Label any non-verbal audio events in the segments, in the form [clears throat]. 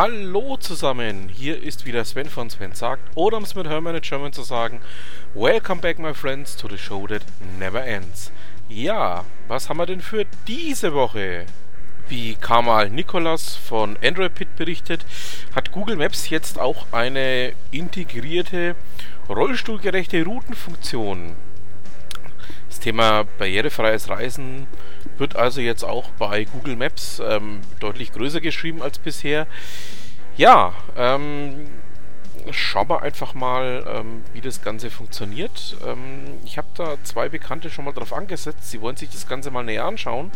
Hallo zusammen, hier ist wieder Sven von Sven sagt, oder um es mit Hermann in German zu sagen, Welcome back my friends to the show that never ends. Ja, was haben wir denn für diese Woche? Wie Kamal Nikolas von Android Pit berichtet, hat Google Maps jetzt auch eine integrierte rollstuhlgerechte Routenfunktion. Das Thema barrierefreies Reisen wird also jetzt auch bei Google Maps ähm, deutlich größer geschrieben als bisher. Ja, ähm, schauen wir einfach mal, ähm, wie das Ganze funktioniert. Ähm, ich habe da zwei Bekannte schon mal drauf angesetzt. Sie wollen sich das Ganze mal näher anschauen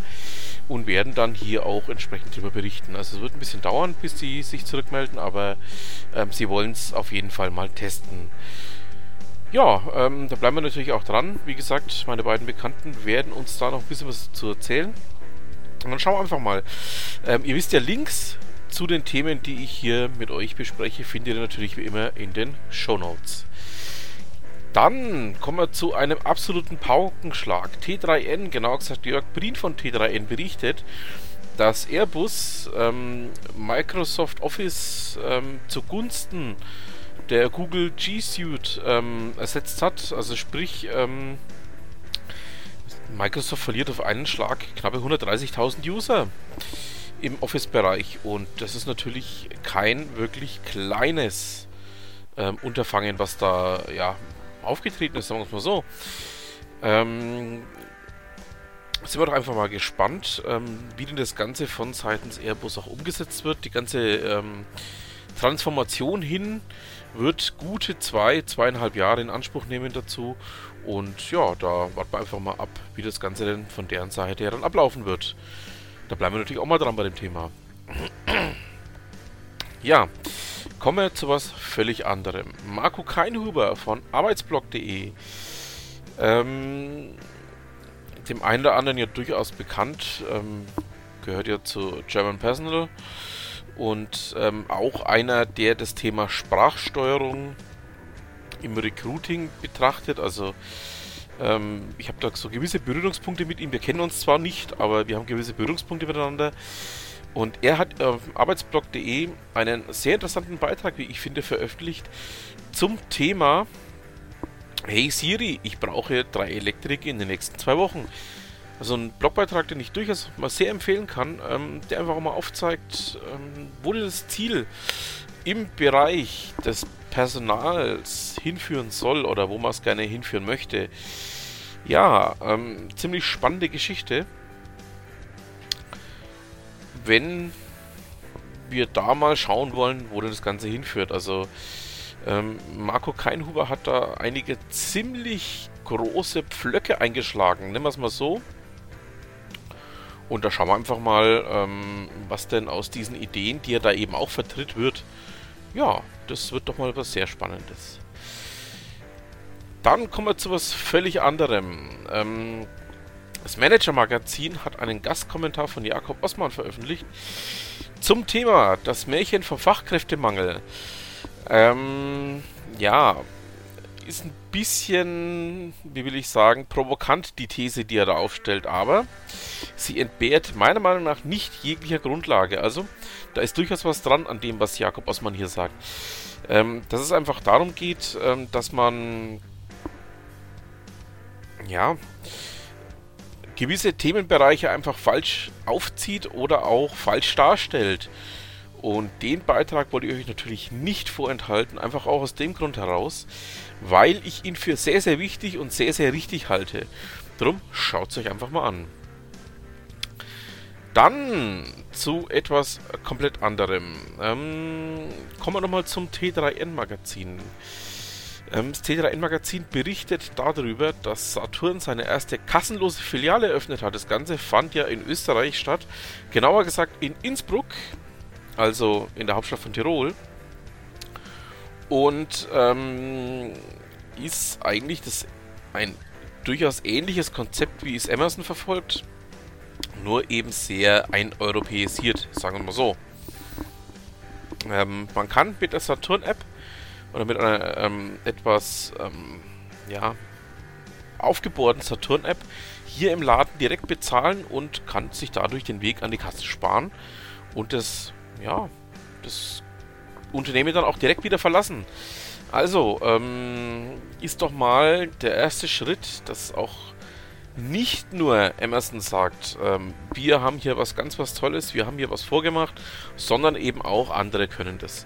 und werden dann hier auch entsprechend darüber berichten. Also es wird ein bisschen dauern, bis sie sich zurückmelden, aber ähm, sie wollen es auf jeden Fall mal testen. Ja, ähm, da bleiben wir natürlich auch dran. Wie gesagt, meine beiden Bekannten werden uns da noch ein bisschen was zu erzählen. Und dann schauen wir einfach mal. Ähm, ihr wisst ja, Links zu den Themen, die ich hier mit euch bespreche, findet ihr natürlich wie immer in den Show Notes. Dann kommen wir zu einem absoluten Paukenschlag. T3N, genau gesagt Jörg Brien von T3N berichtet, dass Airbus ähm, Microsoft Office ähm, zugunsten der Google G Suite ähm, ersetzt hat. Also sprich, ähm, Microsoft verliert auf einen Schlag knappe 130.000 User im Office-Bereich und das ist natürlich kein wirklich kleines ähm, Unterfangen, was da ja aufgetreten ist, sagen wir es mal so. Ähm, sind wir doch einfach mal gespannt, ähm, wie denn das Ganze von seitens Airbus auch umgesetzt wird. Die ganze ähm, Transformation hin wird gute zwei, zweieinhalb Jahre in Anspruch nehmen dazu. Und ja, da warten wir einfach mal ab, wie das Ganze denn von deren Seite her dann ablaufen wird. Da bleiben wir natürlich auch mal dran bei dem Thema. [clears throat] ja, kommen wir zu was völlig anderem. Marco Keinhuber von arbeitsblog.de. Ähm, dem einen oder anderen ja durchaus bekannt, ähm, gehört ja zu German Personal und ähm, auch einer, der das Thema Sprachsteuerung im Recruiting betrachtet. Also ähm, ich habe da so gewisse Berührungspunkte mit ihm. Wir kennen uns zwar nicht, aber wir haben gewisse Berührungspunkte miteinander. Und er hat auf arbeitsblog.de einen sehr interessanten Beitrag, wie ich finde, veröffentlicht zum Thema Hey Siri, ich brauche drei Elektriker in den nächsten zwei Wochen. Also ein Blogbeitrag, den ich durchaus mal sehr empfehlen kann, ähm, der einfach mal aufzeigt, ähm, wo das Ziel im Bereich des Personals hinführen soll oder wo man es gerne hinführen möchte. Ja, ähm, ziemlich spannende Geschichte. Wenn wir da mal schauen wollen, wo das Ganze hinführt. Also ähm, Marco Keinhuber hat da einige ziemlich große Pflöcke eingeschlagen, nennen wir es mal so. Und da schauen wir einfach mal, ähm, was denn aus diesen Ideen, die er da eben auch vertritt, wird. Ja, das wird doch mal was sehr Spannendes. Dann kommen wir zu was völlig anderem. Ähm, das Manager-Magazin hat einen Gastkommentar von Jakob Osman veröffentlicht zum Thema das Märchen vom Fachkräftemangel. Ähm, ja, ist ein bisschen, wie will ich sagen, provokant die These, die er da aufstellt, aber sie entbehrt meiner Meinung nach nicht jeglicher Grundlage. Also, da ist durchaus was dran an dem, was Jakob Osman hier sagt. Ähm, dass es einfach darum geht, ähm, dass man ja gewisse Themenbereiche einfach falsch aufzieht oder auch falsch darstellt. Und den Beitrag wollte ich euch natürlich nicht vorenthalten, einfach auch aus dem Grund heraus, weil ich ihn für sehr, sehr wichtig und sehr, sehr richtig halte. Drum schaut es euch einfach mal an. Dann zu etwas komplett anderem. Ähm, kommen wir nochmal zum T3N-Magazin. Ähm, das T3N-Magazin berichtet darüber, dass Saturn seine erste kassenlose Filiale eröffnet hat. Das Ganze fand ja in Österreich statt. Genauer gesagt in Innsbruck, also in der Hauptstadt von Tirol. Und ähm, ist eigentlich das ein durchaus ähnliches Konzept, wie es Amazon verfolgt nur eben sehr eineuropäisiert, sagen wir mal so. Ähm, man kann mit der Saturn-App oder mit einer ähm, etwas ähm, ja, aufgebohrten Saturn-App hier im Laden direkt bezahlen und kann sich dadurch den Weg an die Kasse sparen und das ja, das Unternehmen dann auch direkt wieder verlassen. Also, ähm, ist doch mal der erste Schritt, dass auch nicht nur Emerson sagt, ähm, wir haben hier was ganz was Tolles, wir haben hier was vorgemacht, sondern eben auch andere können das.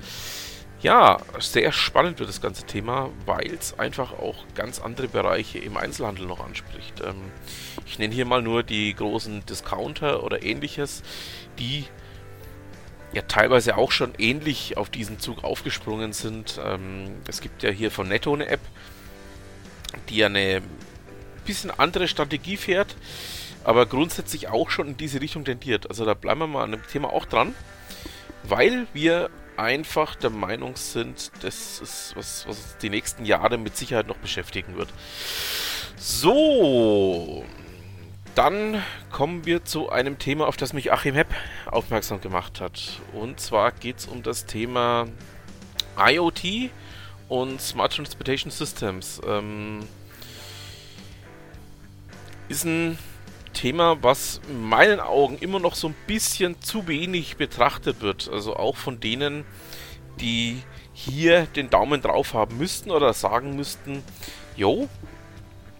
Ja, sehr spannend wird das ganze Thema, weil es einfach auch ganz andere Bereiche im Einzelhandel noch anspricht. Ähm, ich nenne hier mal nur die großen Discounter oder ähnliches, die ja teilweise auch schon ähnlich auf diesen Zug aufgesprungen sind. Ähm, es gibt ja hier von Netto eine App, die ja eine bisschen andere Strategie fährt, aber grundsätzlich auch schon in diese Richtung tendiert. Also da bleiben wir mal an dem Thema auch dran, weil wir einfach der Meinung sind, das ist was, was die nächsten Jahre mit Sicherheit noch beschäftigen wird. So, dann kommen wir zu einem Thema, auf das mich Achim Hepp aufmerksam gemacht hat. Und zwar geht es um das Thema IoT und Smart Transportation Systems. Ähm, ist ein Thema, was in meinen Augen immer noch so ein bisschen zu wenig betrachtet wird. Also auch von denen, die hier den Daumen drauf haben müssten oder sagen müssten, jo,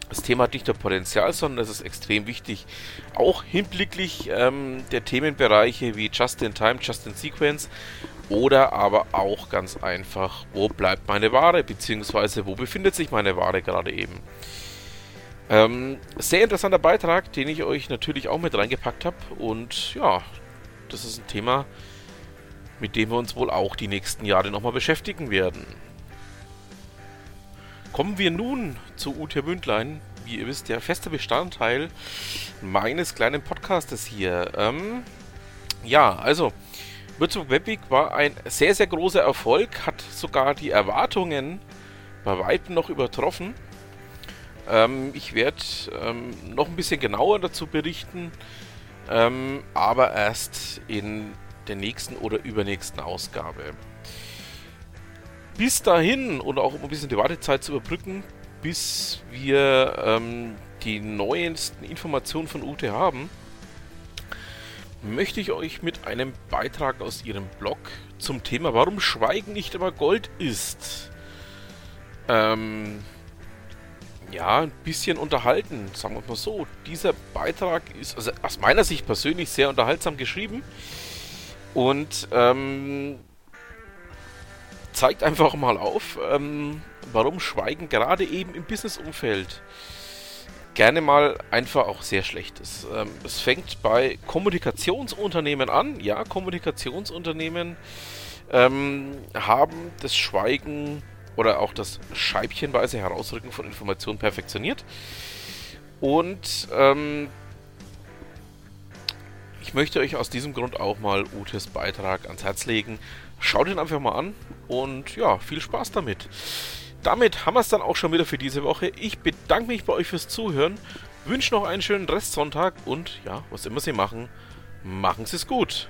das Thema hat nicht nur Potenzial, sondern es ist extrem wichtig. Auch hinblicklich ähm, der Themenbereiche wie Just-in-Time, Just-in-Sequence oder aber auch ganz einfach, wo bleibt meine Ware, beziehungsweise wo befindet sich meine Ware gerade eben. Ähm, sehr interessanter Beitrag, den ich euch natürlich auch mit reingepackt habe. Und ja, das ist ein Thema, mit dem wir uns wohl auch die nächsten Jahre nochmal beschäftigen werden. Kommen wir nun zu UT Bündlein. Wie ihr wisst, der feste Bestandteil meines kleinen Podcastes hier. Ähm, ja, also, Würzburg Webweek war ein sehr, sehr großer Erfolg, hat sogar die Erwartungen bei weitem noch übertroffen. Ähm, ich werde ähm, noch ein bisschen genauer dazu berichten, ähm, aber erst in der nächsten oder übernächsten Ausgabe. Bis dahin und auch um ein bisschen die Wartezeit zu überbrücken, bis wir ähm, die neuesten Informationen von UT haben, möchte ich euch mit einem Beitrag aus ihrem Blog zum Thema Warum Schweigen nicht immer Gold ist ähm, ja, ein bisschen unterhalten, sagen wir mal so. Dieser Beitrag ist also aus meiner Sicht persönlich sehr unterhaltsam geschrieben und ähm, zeigt einfach mal auf, ähm, warum Schweigen gerade eben im Businessumfeld gerne mal einfach auch sehr schlecht ist. Ähm, es fängt bei Kommunikationsunternehmen an. Ja, Kommunikationsunternehmen ähm, haben das Schweigen oder auch das scheibchenweise Herausrücken von Informationen perfektioniert. Und ähm, ich möchte euch aus diesem Grund auch mal Utes Beitrag ans Herz legen. Schaut ihn einfach mal an und ja, viel Spaß damit. Damit haben wir es dann auch schon wieder für diese Woche. Ich bedanke mich bei euch fürs Zuhören, wünsche noch einen schönen Restsonntag und ja, was immer Sie machen, machen Sie es gut.